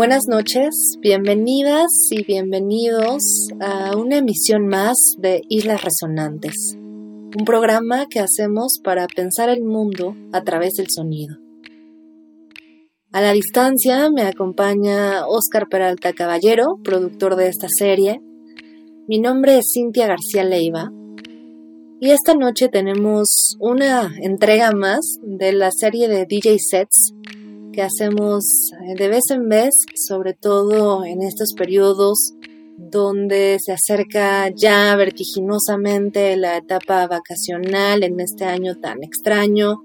Buenas noches, bienvenidas y bienvenidos a una emisión más de Islas Resonantes, un programa que hacemos para pensar el mundo a través del sonido. A la distancia me acompaña Óscar Peralta Caballero, productor de esta serie. Mi nombre es Cintia García Leiva y esta noche tenemos una entrega más de la serie de DJ Sets que hacemos eh, de vez en vez, sobre todo en estos periodos donde se acerca ya vertiginosamente la etapa vacacional en este año tan extraño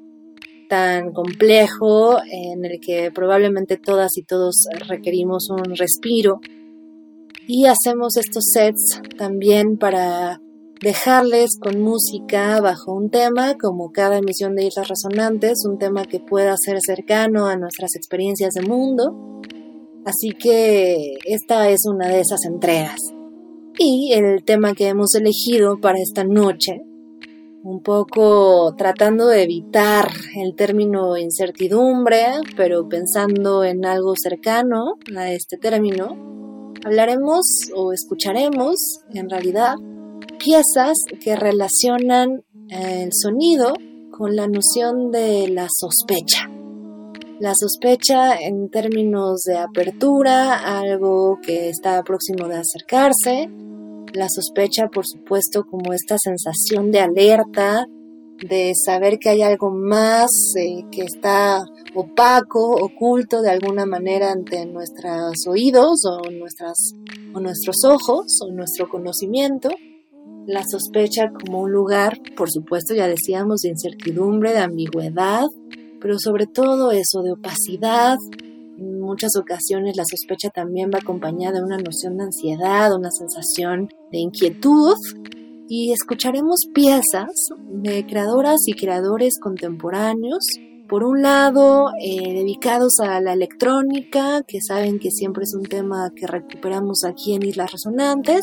tan complejo en el que probablemente todas y todos requerimos un respiro. Y hacemos estos sets también para dejarles con música bajo un tema, como cada emisión de Islas Resonantes, un tema que pueda ser cercano a nuestras experiencias de mundo. Así que esta es una de esas entregas. Y el tema que hemos elegido para esta noche un poco tratando de evitar el término incertidumbre, pero pensando en algo cercano a este término, hablaremos o escucharemos en realidad piezas que relacionan el sonido con la noción de la sospecha. La sospecha en términos de apertura, algo que está próximo de acercarse, la sospecha, por supuesto, como esta sensación de alerta, de saber que hay algo más eh, que está opaco, oculto de alguna manera ante nuestros oídos o, nuestras, o nuestros ojos o nuestro conocimiento. La sospecha como un lugar, por supuesto, ya decíamos, de incertidumbre, de ambigüedad, pero sobre todo eso, de opacidad, en muchas ocasiones la sospecha también va acompañada de una noción de ansiedad, una sensación de inquietud. Y escucharemos piezas de creadoras y creadores contemporáneos. Por un lado, eh, dedicados a la electrónica, que saben que siempre es un tema que recuperamos aquí en Islas Resonantes,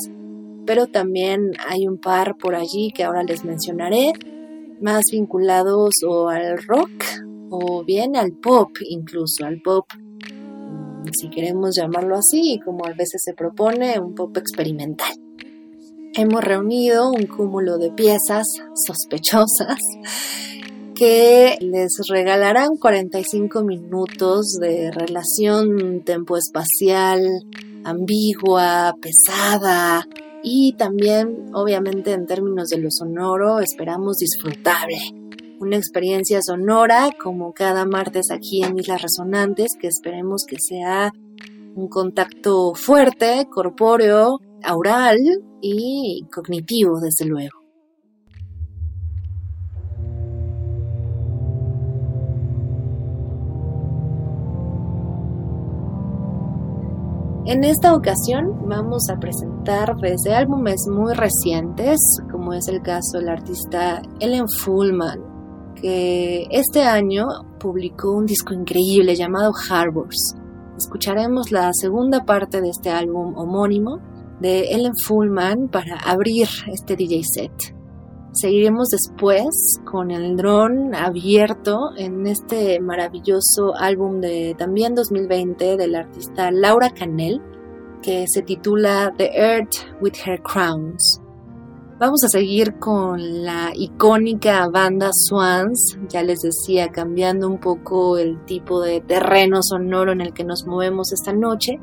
pero también hay un par por allí que ahora les mencionaré, más vinculados o al rock o bien al pop incluso, al pop si queremos llamarlo así, como a veces se propone, un pop experimental. Hemos reunido un cúmulo de piezas sospechosas que les regalarán 45 minutos de relación tempo-espacial ambigua, pesada y también, obviamente, en términos de lo sonoro, esperamos disfrutable una experiencia sonora como cada martes aquí en Islas Resonantes, que esperemos que sea un contacto fuerte, corpóreo, aural y cognitivo, desde luego. En esta ocasión vamos a presentar desde álbumes muy recientes, como es el caso del artista Ellen Fullman, que este año publicó un disco increíble llamado Harbors. Escucharemos la segunda parte de este álbum homónimo de Ellen Fullman para abrir este DJ set. Seguiremos después con el dron abierto en este maravilloso álbum de también 2020 del artista Laura Canel que se titula The Earth with Her Crowns. Vamos a seguir con la icónica banda Swans, ya les decía, cambiando un poco el tipo de terreno sonoro en el que nos movemos esta noche,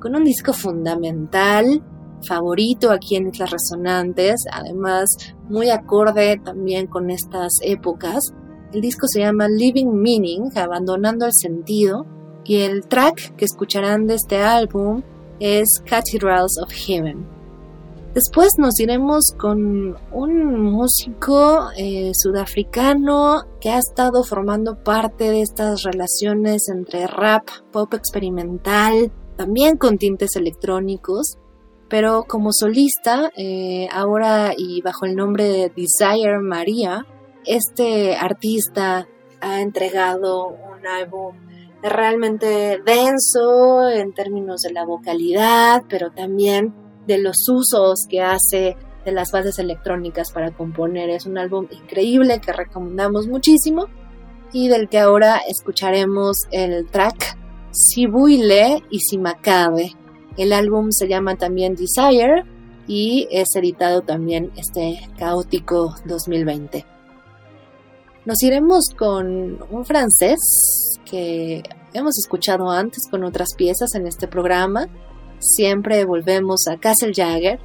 con un disco fundamental, favorito aquí en Islas Resonantes, además muy acorde también con estas épocas. El disco se llama Living Meaning, Abandonando el Sentido, y el track que escucharán de este álbum es Cathedrals of Heaven. Después nos iremos con un músico eh, sudafricano que ha estado formando parte de estas relaciones entre rap, pop experimental también con tintes electrónicos, pero como solista, eh, ahora y bajo el nombre de Desire María, este artista ha entregado un álbum realmente denso en términos de la vocalidad, pero también de los usos que hace de las bases electrónicas para componer. Es un álbum increíble que recomendamos muchísimo y del que ahora escucharemos el track Sibuile y Simacabe. El álbum se llama también Desire y es editado también este caótico 2020. Nos iremos con un francés que hemos escuchado antes con otras piezas en este programa. Siempre volvemos a Castle Jagger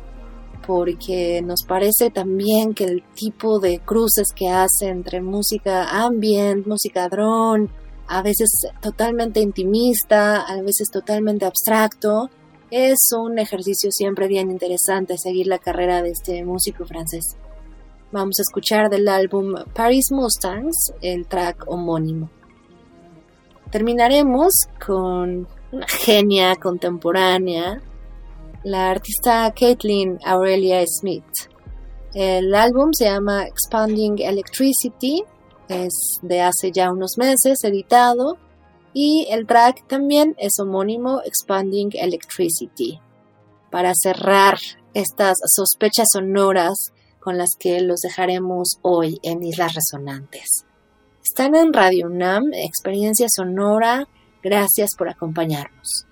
porque nos parece también que el tipo de cruces que hace entre música ambient, música drone, a veces totalmente intimista, a veces totalmente abstracto, es un ejercicio siempre bien interesante seguir la carrera de este músico francés. Vamos a escuchar del álbum Paris Mustangs el track homónimo. Terminaremos con una genia contemporánea, la artista Caitlin Aurelia Smith. El álbum se llama Expanding Electricity, es de hace ya unos meses editado y el track también es homónimo Expanding Electricity. Para cerrar estas sospechas sonoras con las que los dejaremos hoy en Islas Resonantes. Están en Radio UNAM, Experiencia Sonora. Gracias por acompañarnos.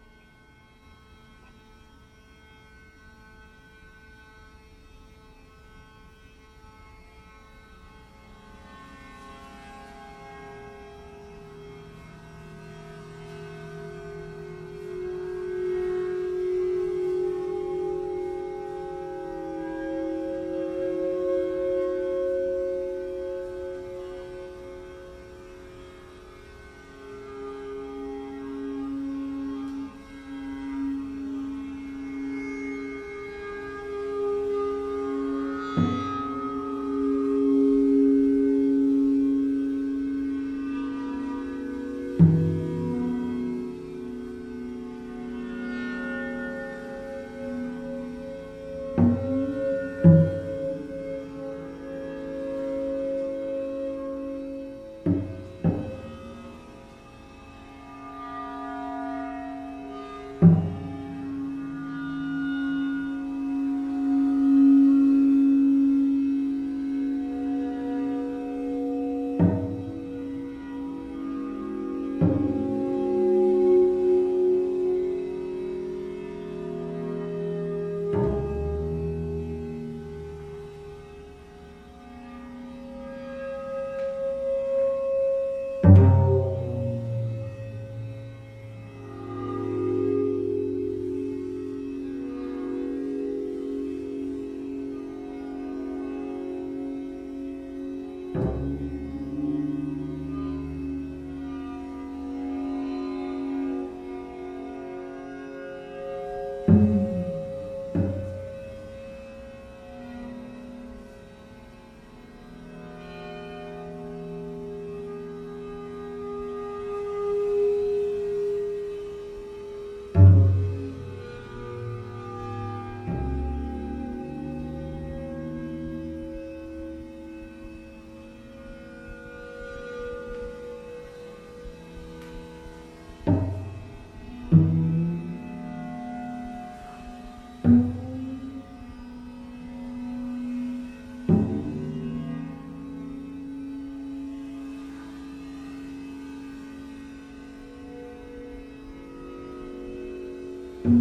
thank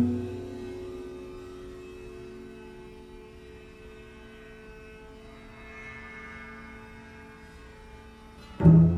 you.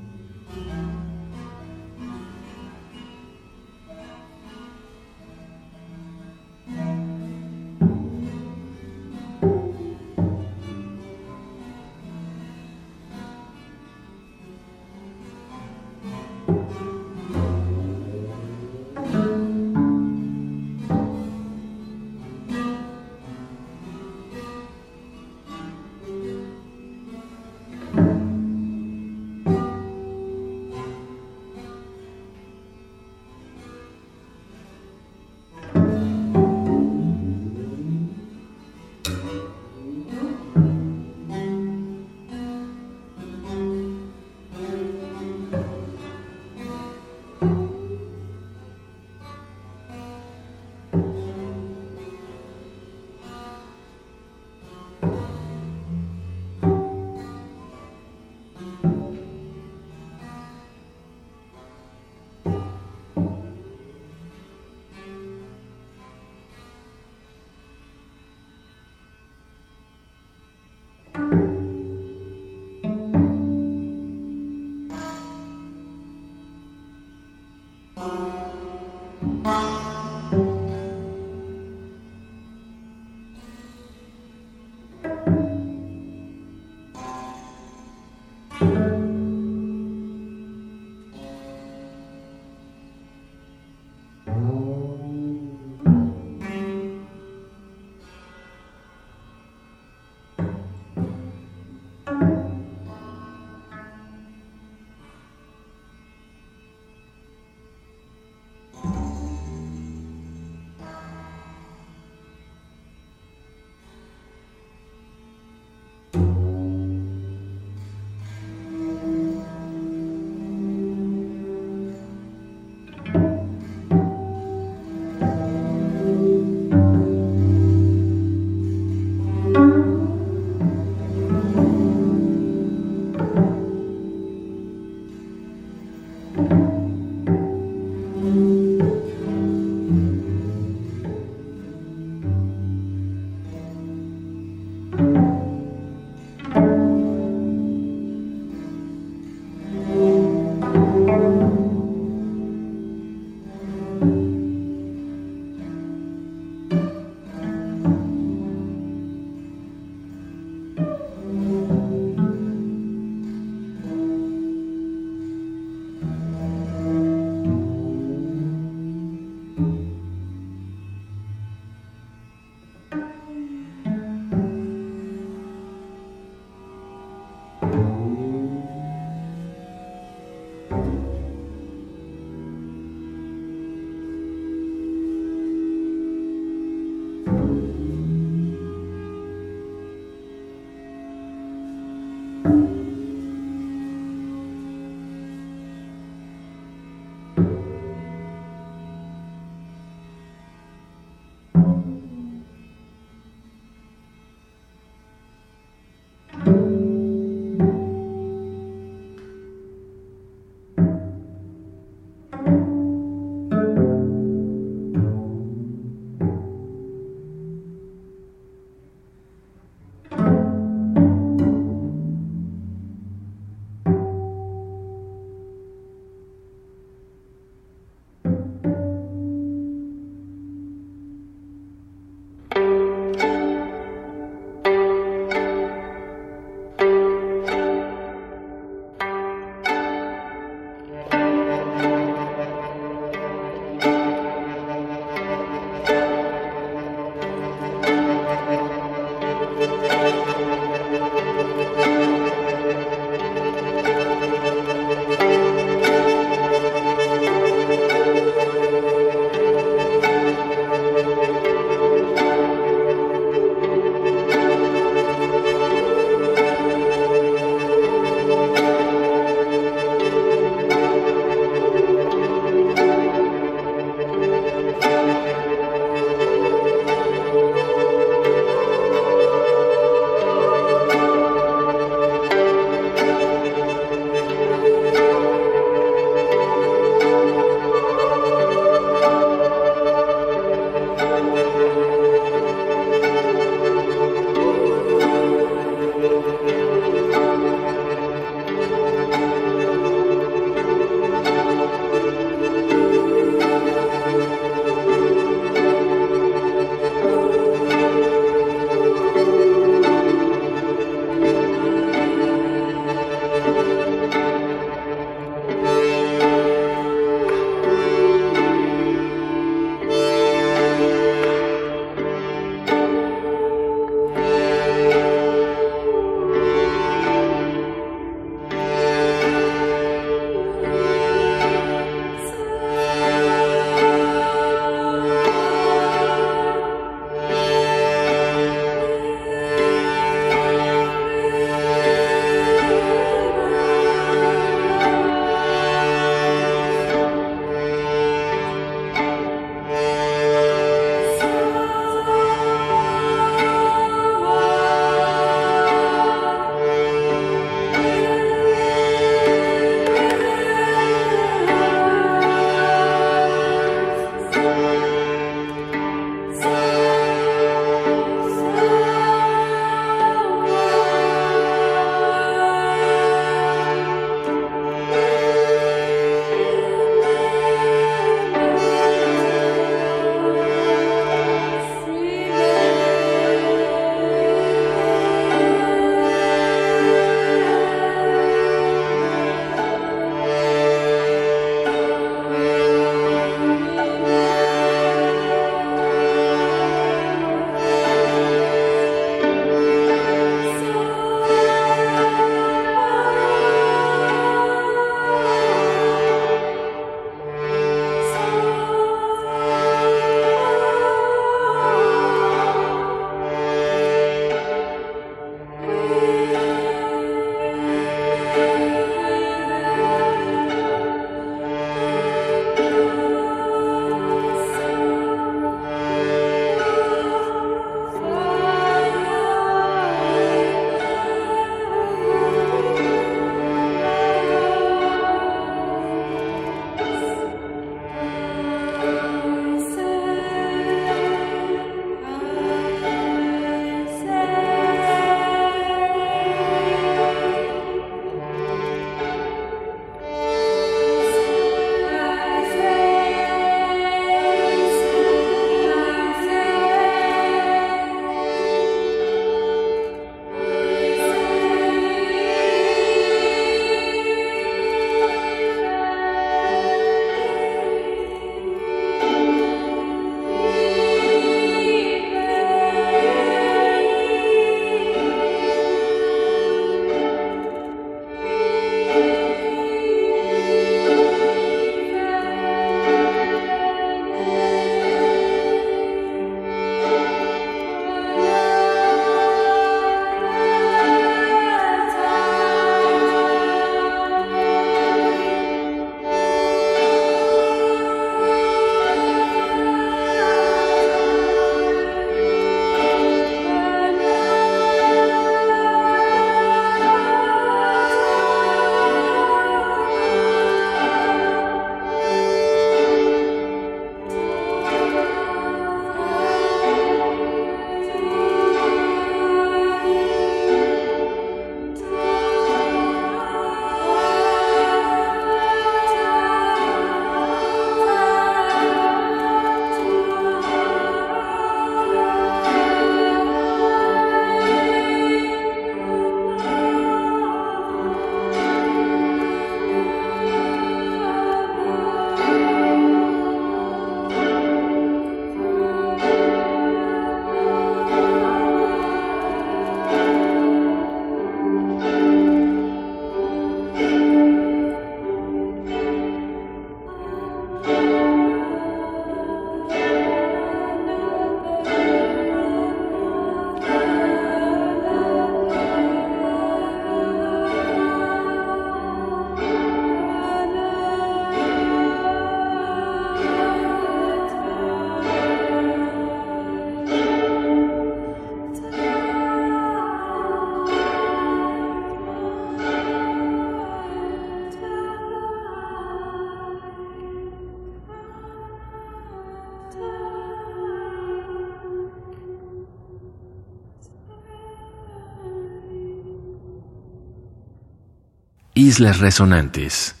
Islas Resonantes.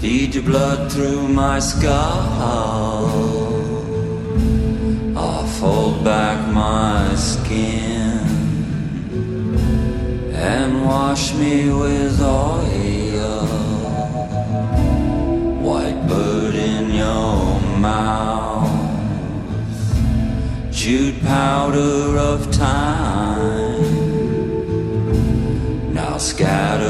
Feed your blood through my skull. I'll fold back my skin and wash me with oil. White bird in your mouth, chewed powder of time. Now scatter.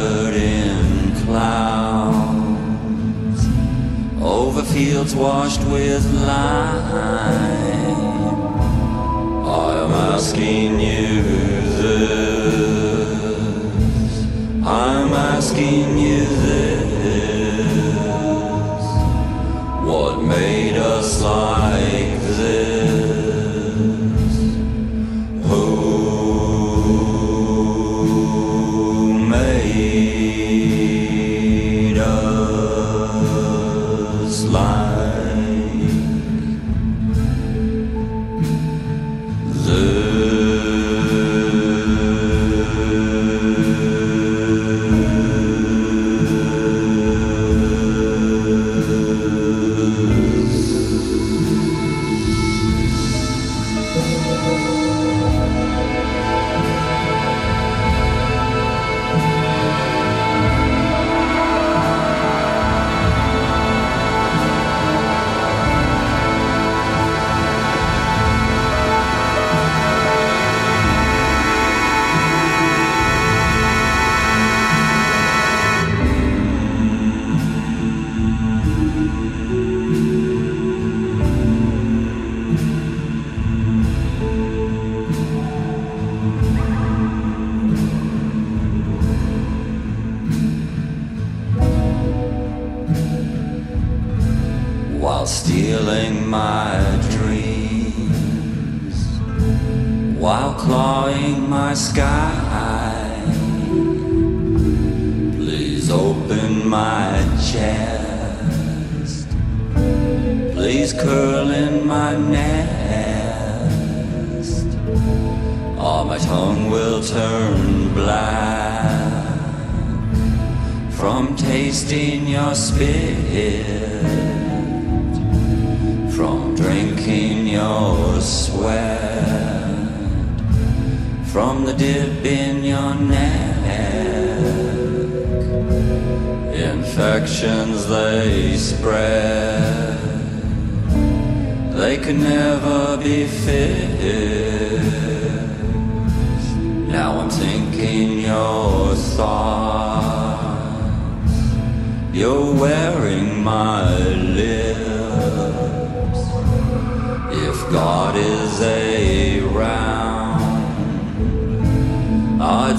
Fields washed with lime. I'm asking you this. I'm asking you this. What made us like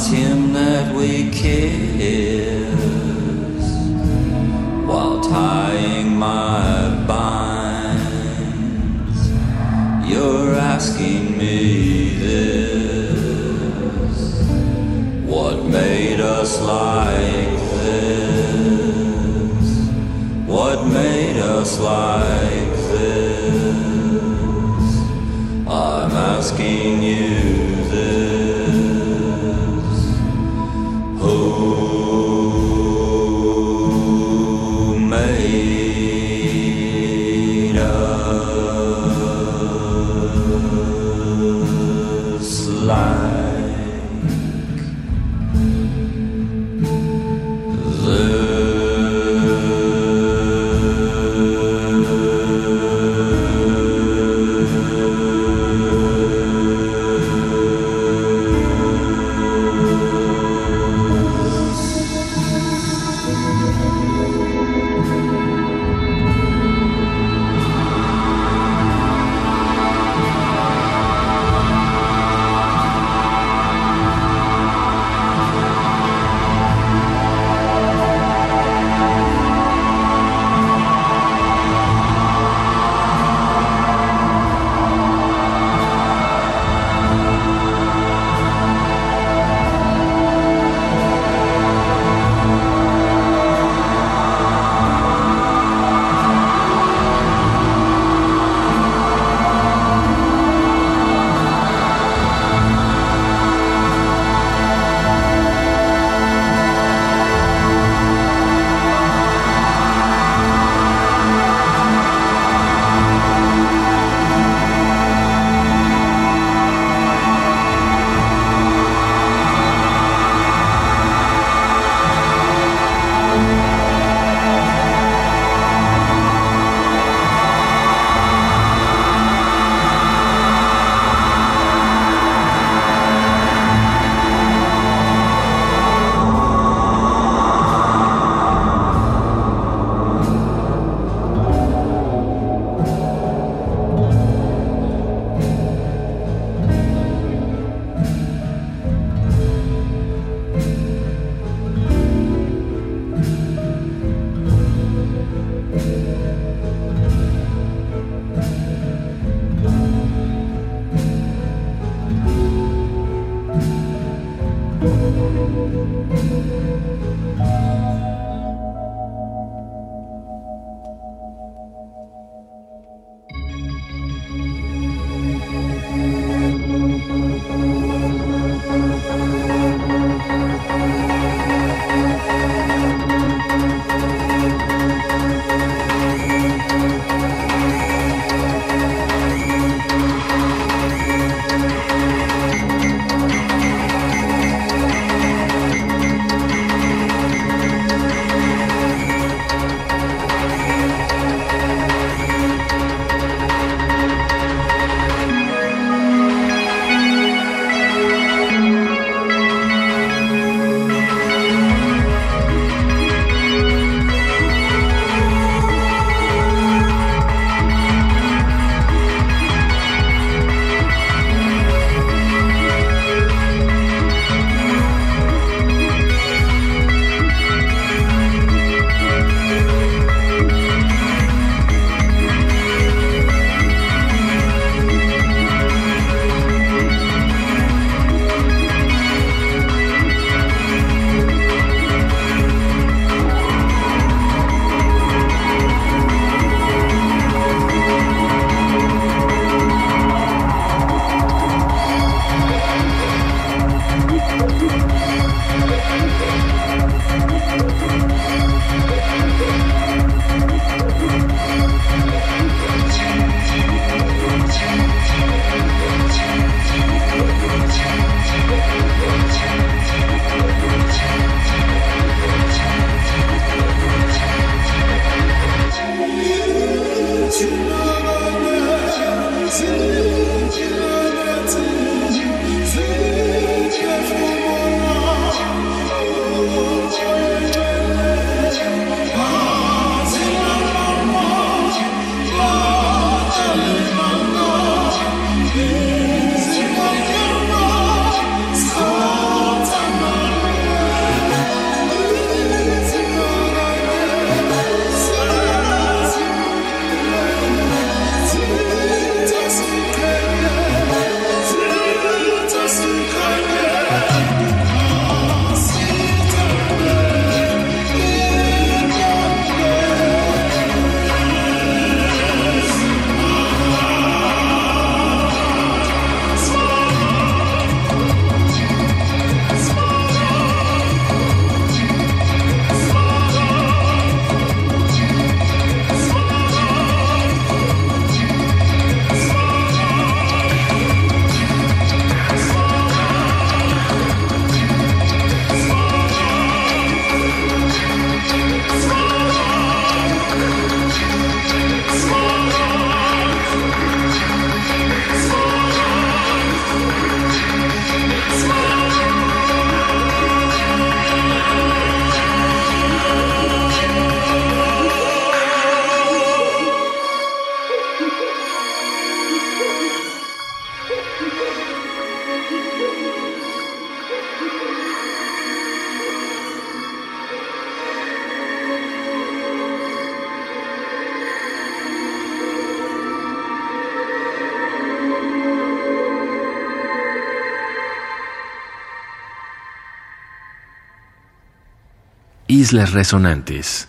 Him that we kiss while tying my bind. asking me this What made us like this? What made us like this? I'm asking see Islas Resonantes.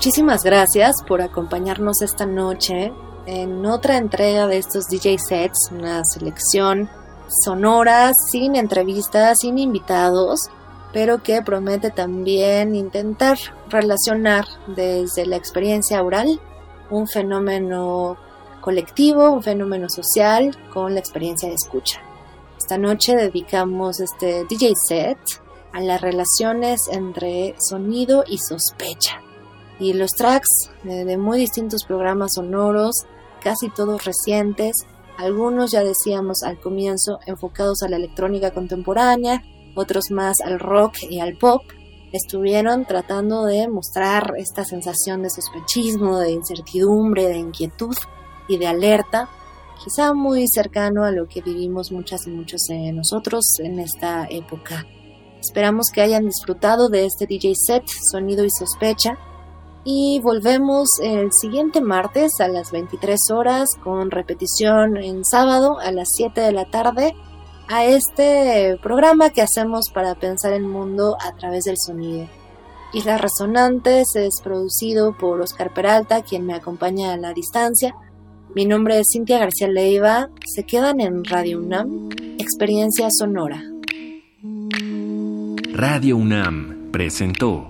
Muchísimas gracias por acompañarnos esta noche en otra entrega de estos DJ sets, una selección sonora, sin entrevistas, sin invitados, pero que promete también intentar relacionar desde la experiencia oral un fenómeno colectivo, un fenómeno social con la experiencia de escucha. Esta noche dedicamos este DJ set a las relaciones entre sonido y sospecha. Y los tracks de muy distintos programas sonoros, casi todos recientes, algunos ya decíamos al comienzo enfocados a la electrónica contemporánea, otros más al rock y al pop, estuvieron tratando de mostrar esta sensación de sospechismo, de incertidumbre, de inquietud y de alerta, quizá muy cercano a lo que vivimos muchas y muchos de nosotros en esta época. Esperamos que hayan disfrutado de este DJ set Sonido y Sospecha y volvemos el siguiente martes a las 23 horas con repetición en sábado a las 7 de la tarde a este programa que hacemos para pensar el mundo a través del sonido. Islas Resonantes es producido por Oscar Peralta, quien me acompaña a la distancia. Mi nombre es Cintia García Leiva. Se quedan en Radio UNAM, Experiencia Sonora. Radio UNAM presentó